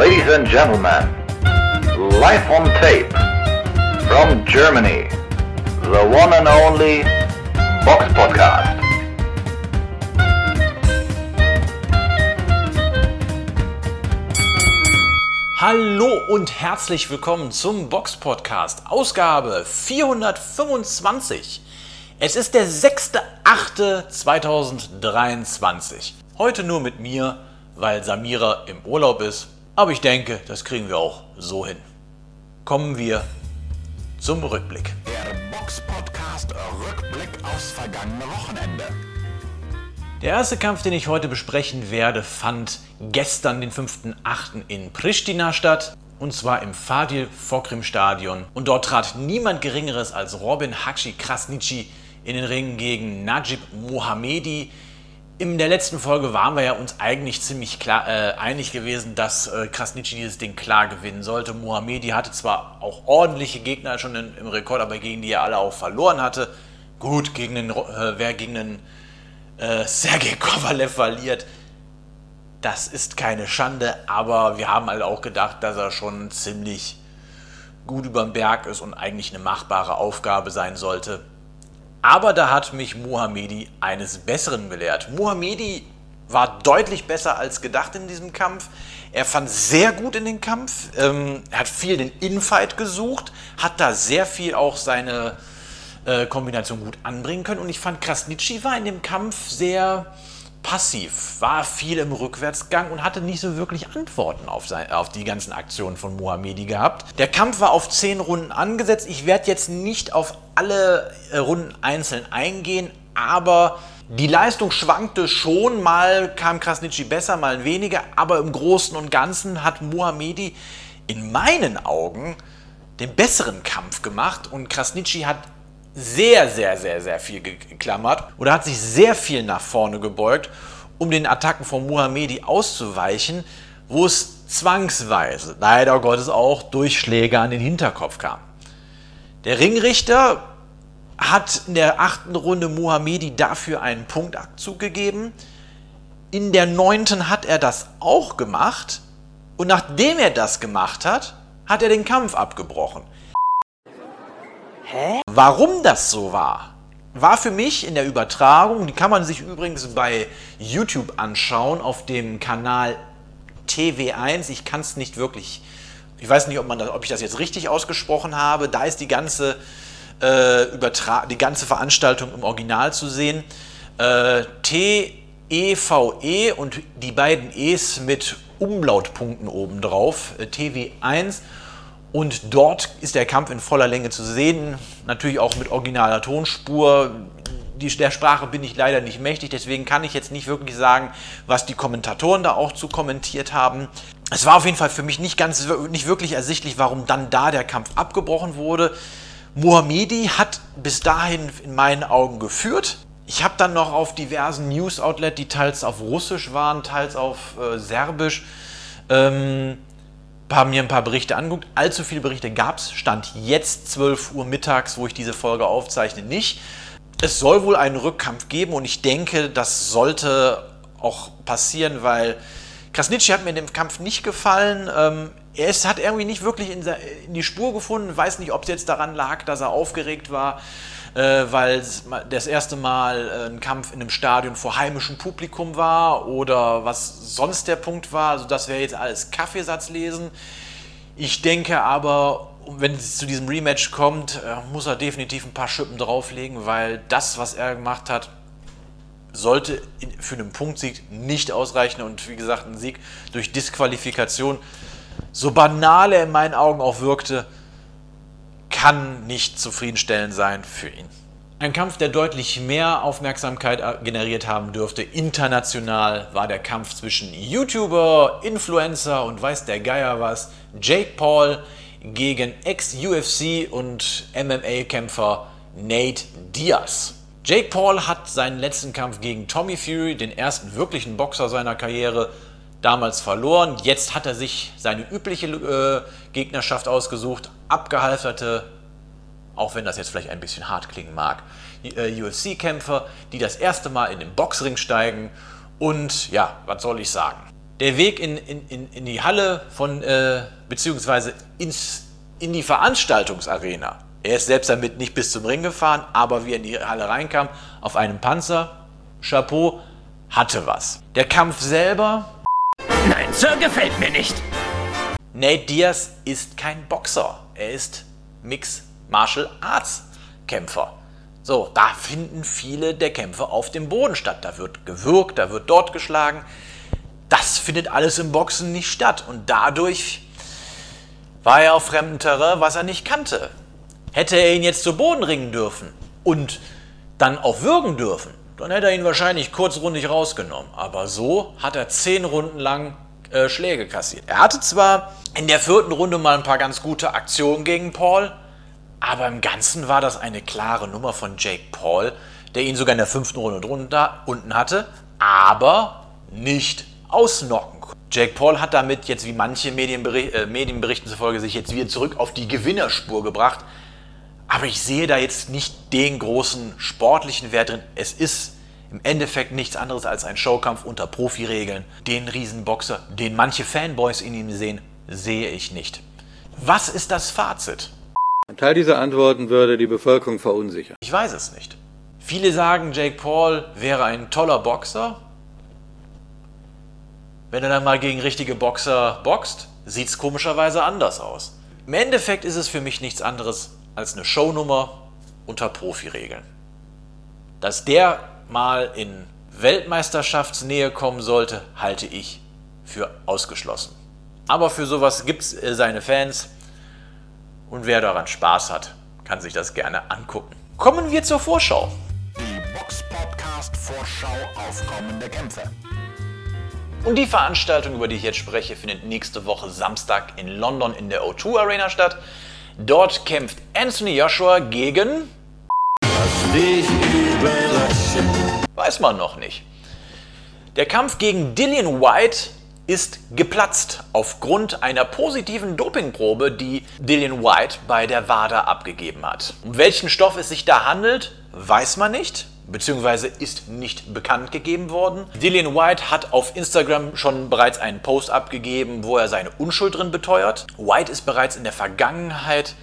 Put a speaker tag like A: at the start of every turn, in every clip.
A: Ladies and gentlemen, live on tape from Germany, the one and only Box Podcast.
B: Hallo und herzlich willkommen zum Box Podcast, Ausgabe 425. Es ist der 6.8.2023. Heute nur mit mir, weil Samira im Urlaub ist. Aber ich denke, das kriegen wir auch so hin. Kommen wir zum Rückblick.
C: Der Box Podcast Rückblick aufs vergangene Wochenende.
B: Der erste Kampf, den ich heute besprechen werde, fand gestern, den 5.8. in Pristina statt. Und zwar im Fadil Fokrim Stadion. Und dort trat niemand Geringeres als Robin Hakshi Krasnitschi in den Ring gegen Najib Mohamedi. In der letzten Folge waren wir ja uns eigentlich ziemlich klar, äh, einig gewesen, dass äh, Krasnitschi dieses Ding klar gewinnen sollte. Mohamedi hatte zwar auch ordentliche Gegner schon in, im Rekord, aber gegen die er alle auch verloren hatte. Gut, gegen den, äh, wer gegen den äh, Sergei Kovalev verliert, das ist keine Schande, aber wir haben halt auch gedacht, dass er schon ziemlich gut über den Berg ist und eigentlich eine machbare Aufgabe sein sollte. Aber da hat mich Mohamedi eines Besseren belehrt. Mohamedi war deutlich besser als gedacht in diesem Kampf. Er fand sehr gut in den Kampf. Ähm, er hat viel den Infight gesucht, hat da sehr viel auch seine äh, Kombination gut anbringen können. Und ich fand, Krasnitschi war in dem Kampf sehr passiv, war viel im Rückwärtsgang und hatte nicht so wirklich Antworten auf, sein, auf die ganzen Aktionen von Mohamedi gehabt. Der Kampf war auf zehn Runden angesetzt. Ich werde jetzt nicht auf alle äh, Runden einzeln eingehen, aber die Leistung schwankte schon, mal kam Krasnitschi besser, mal weniger, aber im Großen und Ganzen hat Mohamedi in meinen Augen den besseren Kampf gemacht und Krasnitschi hat sehr, sehr, sehr, sehr viel geklammert oder hat sich sehr viel nach vorne gebeugt, um den Attacken von Muhamedi auszuweichen, wo es zwangsweise, leider Gottes auch, durch Schläge an den Hinterkopf kam. Der Ringrichter hat in der achten Runde Muhamedi dafür einen Punktabzug gegeben. In der neunten hat er das auch gemacht. Und nachdem er das gemacht hat, hat er den Kampf abgebrochen. Hä? Warum das so war, war für mich in der Übertragung, die kann man sich übrigens bei YouTube anschauen, auf dem Kanal TV1. Ich kann es nicht wirklich, ich weiß nicht, ob, man ob ich das jetzt richtig ausgesprochen habe. Da ist die ganze, äh, Übertra die ganze Veranstaltung im Original zu sehen. Äh, T-E-V-E -E und die beiden E's mit Umlautpunkten obendrauf, äh, TV1 und dort ist der Kampf in voller Länge zu sehen, natürlich auch mit originaler Tonspur. Die, der Sprache bin ich leider nicht mächtig, deswegen kann ich jetzt nicht wirklich sagen, was die Kommentatoren da auch zu kommentiert haben. Es war auf jeden Fall für mich nicht, ganz, nicht wirklich ersichtlich, warum dann da der Kampf abgebrochen wurde. Mohamedi hat bis dahin in meinen Augen geführt. Ich habe dann noch auf diversen News-Outlets, die teils auf Russisch waren, teils auf äh, Serbisch, ähm, paar, mir ein paar Berichte angeguckt. Allzu viele Berichte gab es. Stand jetzt 12 Uhr mittags, wo ich diese Folge aufzeichne, nicht. Es soll wohl einen Rückkampf geben und ich denke, das sollte auch passieren, weil Krasnitschi hat mir in dem Kampf nicht gefallen. Ähm, er ist, hat irgendwie nicht wirklich in, in die Spur gefunden. Weiß nicht, ob es jetzt daran lag, dass er aufgeregt war weil das erste Mal äh, ein Kampf in einem Stadion vor heimischem Publikum war oder was sonst der Punkt war. Also das wäre jetzt alles Kaffeesatz lesen. Ich denke aber, wenn es zu diesem Rematch kommt, äh, muss er definitiv ein paar Schippen drauflegen, weil das, was er gemacht hat, sollte für einen Punktsieg nicht ausreichen und wie gesagt, ein Sieg durch Disqualifikation, so banal er in meinen Augen auch wirkte, kann nicht zufriedenstellend sein für ihn. Ein Kampf, der deutlich mehr Aufmerksamkeit generiert haben dürfte, international, war der Kampf zwischen YouTuber, Influencer und weiß der Geier was, Jake Paul gegen Ex-UFC und MMA-Kämpfer Nate Diaz. Jake Paul hat seinen letzten Kampf gegen Tommy Fury, den ersten wirklichen Boxer seiner Karriere, damals verloren. Jetzt hat er sich seine übliche äh, Gegnerschaft ausgesucht, abgehalfterte, auch wenn das jetzt vielleicht ein bisschen hart klingen mag, äh, UFC-Kämpfer, die das erste Mal in den Boxring steigen. Und ja, was soll ich sagen? Der Weg in, in, in, in die Halle von, äh, beziehungsweise ins, in die Veranstaltungsarena. Er ist selbst damit nicht bis zum Ring gefahren, aber wie er in die Halle reinkam, auf einem Panzer, Chapeau, hatte was. Der Kampf selber,
D: Sir, gefällt mir nicht.
B: Nate Diaz ist kein Boxer. Er ist Mix Martial Arts Kämpfer. So, da finden viele der Kämpfe auf dem Boden statt. Da wird gewürgt, da wird dort geschlagen. Das findet alles im Boxen nicht statt. Und dadurch war er auf fremdem Terrain, was er nicht kannte. Hätte er ihn jetzt zu Boden ringen dürfen und dann auch würgen dürfen, dann hätte er ihn wahrscheinlich kurzrundig rausgenommen. Aber so hat er zehn Runden lang äh, Schläge kassiert. Er hatte zwar in der vierten Runde mal ein paar ganz gute Aktionen gegen Paul, aber im Ganzen war das eine klare Nummer von Jake Paul, der ihn sogar in der fünften Runde drunter, unten hatte, aber nicht ausnocken konnte. Jake Paul hat damit jetzt, wie manche Medienberi äh, Medienberichten zufolge, sich jetzt wieder zurück auf die Gewinnerspur gebracht. Aber ich sehe da jetzt nicht den großen sportlichen Wert drin. Es ist im Endeffekt nichts anderes als ein Showkampf unter Profiregeln. Den Riesenboxer, den manche Fanboys in ihm sehen, sehe ich nicht. Was ist das Fazit?
E: Ein Teil dieser Antworten würde die Bevölkerung verunsichern.
B: Ich weiß es nicht. Viele sagen, Jake Paul wäre ein toller Boxer. Wenn er dann mal gegen richtige Boxer boxt, sieht es komischerweise anders aus. Im Endeffekt ist es für mich nichts anderes als eine Shownummer unter Profiregeln. Dass der mal in Weltmeisterschaftsnähe kommen sollte, halte ich für ausgeschlossen. Aber für sowas gibt es äh, seine Fans und wer daran Spaß hat, kann sich das gerne angucken. Kommen wir zur Vorschau.
C: Die Box Podcast Vorschau auf kommende Kämpfe.
B: Und die Veranstaltung, über die ich jetzt spreche, findet nächste Woche Samstag in London in der O2 Arena statt. Dort kämpft Anthony Joshua gegen. Weiß man noch nicht. Der Kampf gegen Dillian White ist geplatzt aufgrund einer positiven Dopingprobe, die Dillian White bei der WADA abgegeben hat. Um welchen Stoff es sich da handelt, weiß man nicht, beziehungsweise ist nicht bekannt gegeben worden. Dillian White hat auf Instagram schon bereits einen Post abgegeben, wo er seine Unschuld drin beteuert. White ist bereits in der Vergangenheit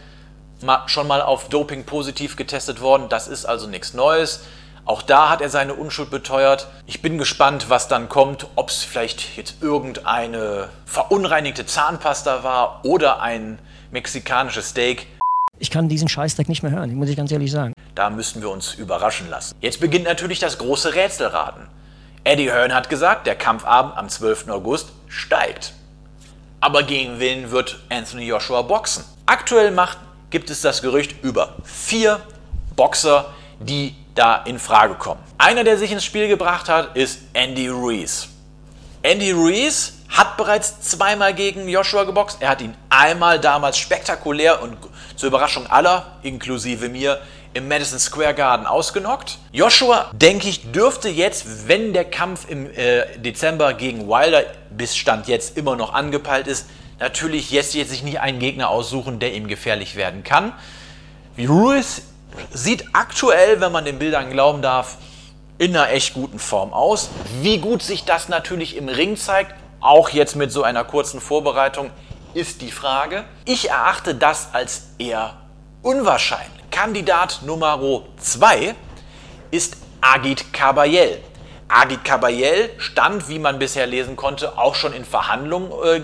B: schon mal auf Doping positiv getestet worden, das ist also nichts Neues. Auch da hat er seine Unschuld beteuert. Ich bin gespannt, was dann kommt, ob es vielleicht jetzt irgendeine verunreinigte Zahnpasta war oder ein mexikanisches Steak.
F: Ich kann diesen Scheißdreck nicht mehr hören, muss ich ganz ehrlich sagen.
B: Da müssen wir uns überraschen lassen. Jetzt beginnt natürlich das große Rätselraten. Eddie Hearn hat gesagt, der Kampfabend am 12. August steigt. Aber gegen wen wird Anthony Joshua boxen? Aktuell macht, gibt es das Gerücht über vier Boxer, die da in Frage kommen. Einer, der sich ins Spiel gebracht hat, ist Andy Ruiz. Andy Ruiz hat bereits zweimal gegen Joshua geboxt. Er hat ihn einmal damals spektakulär und zur Überraschung aller, inklusive mir, im Madison Square Garden ausgenockt. Joshua, denke ich, dürfte jetzt, wenn der Kampf im äh, Dezember gegen Wilder bis Stand jetzt immer noch angepeilt ist, natürlich jetzt, jetzt sich nicht einen Gegner aussuchen, der ihm gefährlich werden kann. Ruiz sieht aktuell, wenn man den Bildern glauben darf, in einer echt guten Form aus. Wie gut sich das natürlich im Ring zeigt, auch jetzt mit so einer kurzen Vorbereitung, ist die Frage. Ich erachte das als eher unwahrscheinlich. Kandidat Nummer 2 ist Agit Kabayel. Agit Kabayel stand, wie man bisher lesen konnte, auch schon in Verhandlungen äh,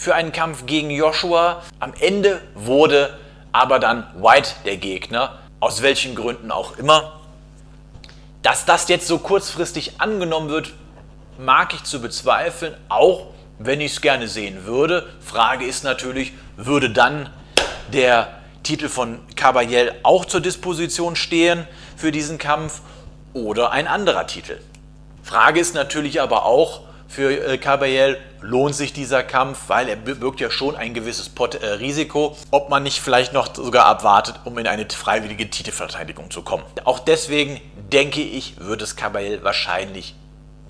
B: für einen Kampf gegen Joshua. Am Ende wurde aber dann White der Gegner, aus welchen Gründen auch immer. Dass das jetzt so kurzfristig angenommen wird, mag ich zu bezweifeln, auch wenn ich es gerne sehen würde. Frage ist natürlich, würde dann der Titel von Caballel auch zur Disposition stehen für diesen Kampf oder ein anderer Titel? Frage ist natürlich aber auch für äh, Caballel, lohnt sich dieser Kampf, weil er birgt ja schon ein gewisses Pot äh, Risiko, ob man nicht vielleicht noch sogar abwartet, um in eine freiwillige Titelverteidigung zu kommen. Auch deswegen denke ich, wird es Caballel wahrscheinlich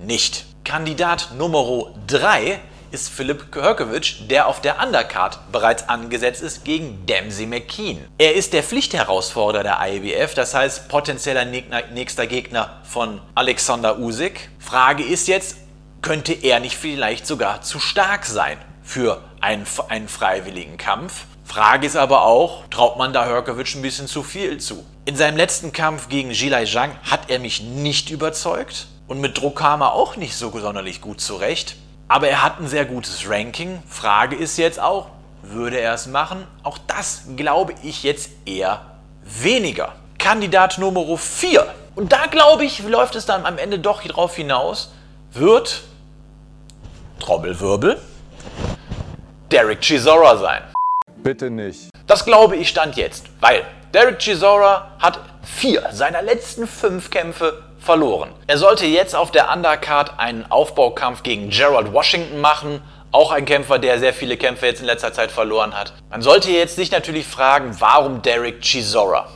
B: nicht. Kandidat Nummer 3 ist Philipp Körkewitsch, der auf der Undercard bereits angesetzt ist gegen Dempsey McKean. Er ist der Pflichtherausforderer der IBF, das heißt potenzieller nächster Gegner von Alexander Usyk. Frage ist jetzt, könnte er nicht vielleicht sogar zu stark sein für einen, einen freiwilligen Kampf. Frage ist aber auch, traut man da Hörkowitsch ein bisschen zu viel zu? In seinem letzten Kampf gegen Jilai Zhang hat er mich nicht überzeugt und mit Druck kam er auch nicht so sonderlich gut zurecht. Aber er hat ein sehr gutes Ranking. Frage ist jetzt auch, würde er es machen? Auch das glaube ich jetzt eher weniger. Kandidat Nummer 4. Und da glaube ich, läuft es dann am Ende doch drauf hinaus, wird Trommelwirbel Derek Chisora sein.
G: Bitte nicht.
B: Das glaube ich stand jetzt, weil Derek Chisora hat vier seiner letzten fünf Kämpfe verloren. Er sollte jetzt auf der Undercard einen Aufbaukampf gegen Gerald Washington machen, auch ein Kämpfer, der sehr viele Kämpfe jetzt in letzter Zeit verloren hat. Man sollte jetzt sich natürlich fragen, warum Derek Chisora?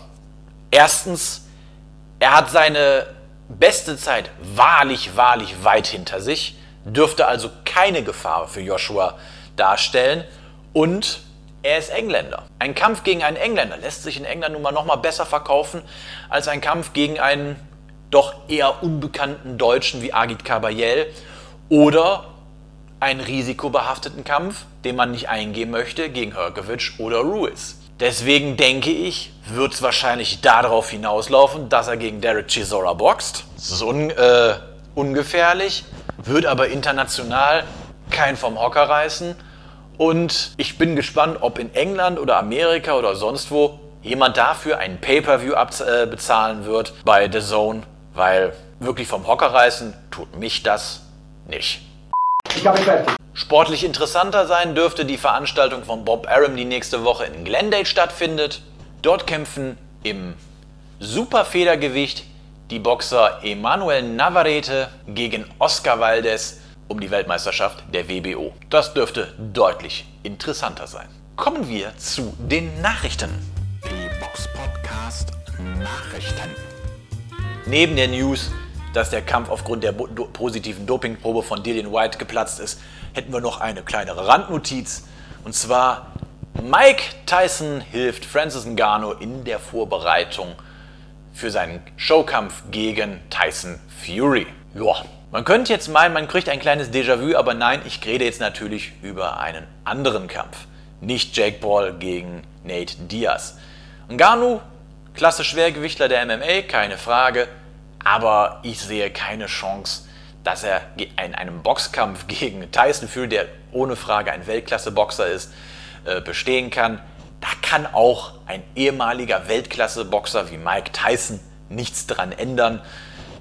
B: Erstens, er hat seine beste Zeit wahrlich, wahrlich weit hinter sich, dürfte also keine Gefahr für Joshua darstellen und er ist Engländer. Ein Kampf gegen einen Engländer lässt sich in England nun mal noch mal besser verkaufen als ein Kampf gegen einen doch eher unbekannten Deutschen wie Agit Kabayel oder einen risikobehafteten Kampf, den man nicht eingehen möchte, gegen Herkovic oder Ruiz. Deswegen denke ich, wird es wahrscheinlich darauf hinauslaufen, dass er gegen Derek Chisora boxt. Das ist un, äh, ungefährlich, wird aber international kein vom Hocker reißen. Und ich bin gespannt, ob in England oder Amerika oder sonst wo jemand dafür einen Pay-per-View äh, bezahlen wird bei The Zone, weil wirklich vom Hocker reißen tut mich das nicht. Sportlich interessanter sein dürfte die Veranstaltung von Bob Arum, die nächste Woche in Glendale stattfindet. Dort kämpfen im Superfedergewicht die Boxer Emanuel Navarrete gegen Oscar Valdez um die Weltmeisterschaft der WBO. Das dürfte deutlich interessanter sein. Kommen wir zu den Nachrichten.
C: Die Box Podcast Nachrichten.
B: Neben der News, dass der Kampf aufgrund der do positiven Dopingprobe von Dillian White geplatzt ist, hätten wir noch eine kleinere Randnotiz. Und zwar, Mike Tyson hilft Francis Ngannou in der Vorbereitung für seinen Showkampf gegen Tyson Fury. Joa, man könnte jetzt meinen, man kriegt ein kleines Déjà-vu, aber nein, ich rede jetzt natürlich über einen anderen Kampf. Nicht Jake Paul gegen Nate Diaz. Ngannou, klasse Schwergewichtler der MMA, keine Frage, aber ich sehe keine Chance, dass er in einem Boxkampf gegen Tyson Fury, der ohne Frage ein Weltklasse-Boxer ist, äh, bestehen kann. Da kann auch ein ehemaliger Weltklasse-Boxer wie Mike Tyson nichts dran ändern.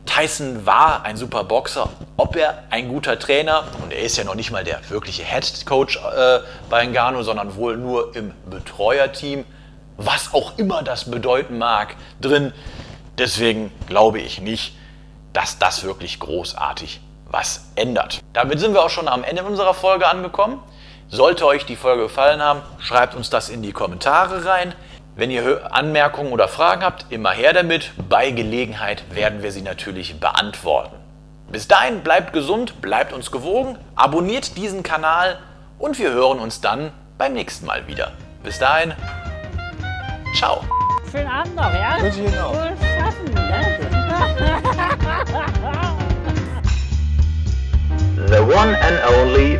B: Tyson war ein super Boxer. Ob er ein guter Trainer, und er ist ja noch nicht mal der wirkliche Head Coach äh, bei Ngannou, sondern wohl nur im Betreuerteam, was auch immer das bedeuten mag, drin. Deswegen glaube ich nicht, dass das wirklich großartig was ändert. Damit sind wir auch schon am Ende unserer Folge angekommen. Sollte euch die Folge gefallen haben, schreibt uns das in die Kommentare rein. Wenn ihr Anmerkungen oder Fragen habt, immer her damit. Bei Gelegenheit werden wir sie natürlich beantworten. Bis dahin bleibt gesund, bleibt uns gewogen, abonniert diesen Kanal und wir hören uns dann beim nächsten Mal wieder. Bis dahin, ciao.
H: Schönen Abend noch, ja?
G: Wünsche ich Ihnen auch.
H: Schaffen, ne?
A: The one and only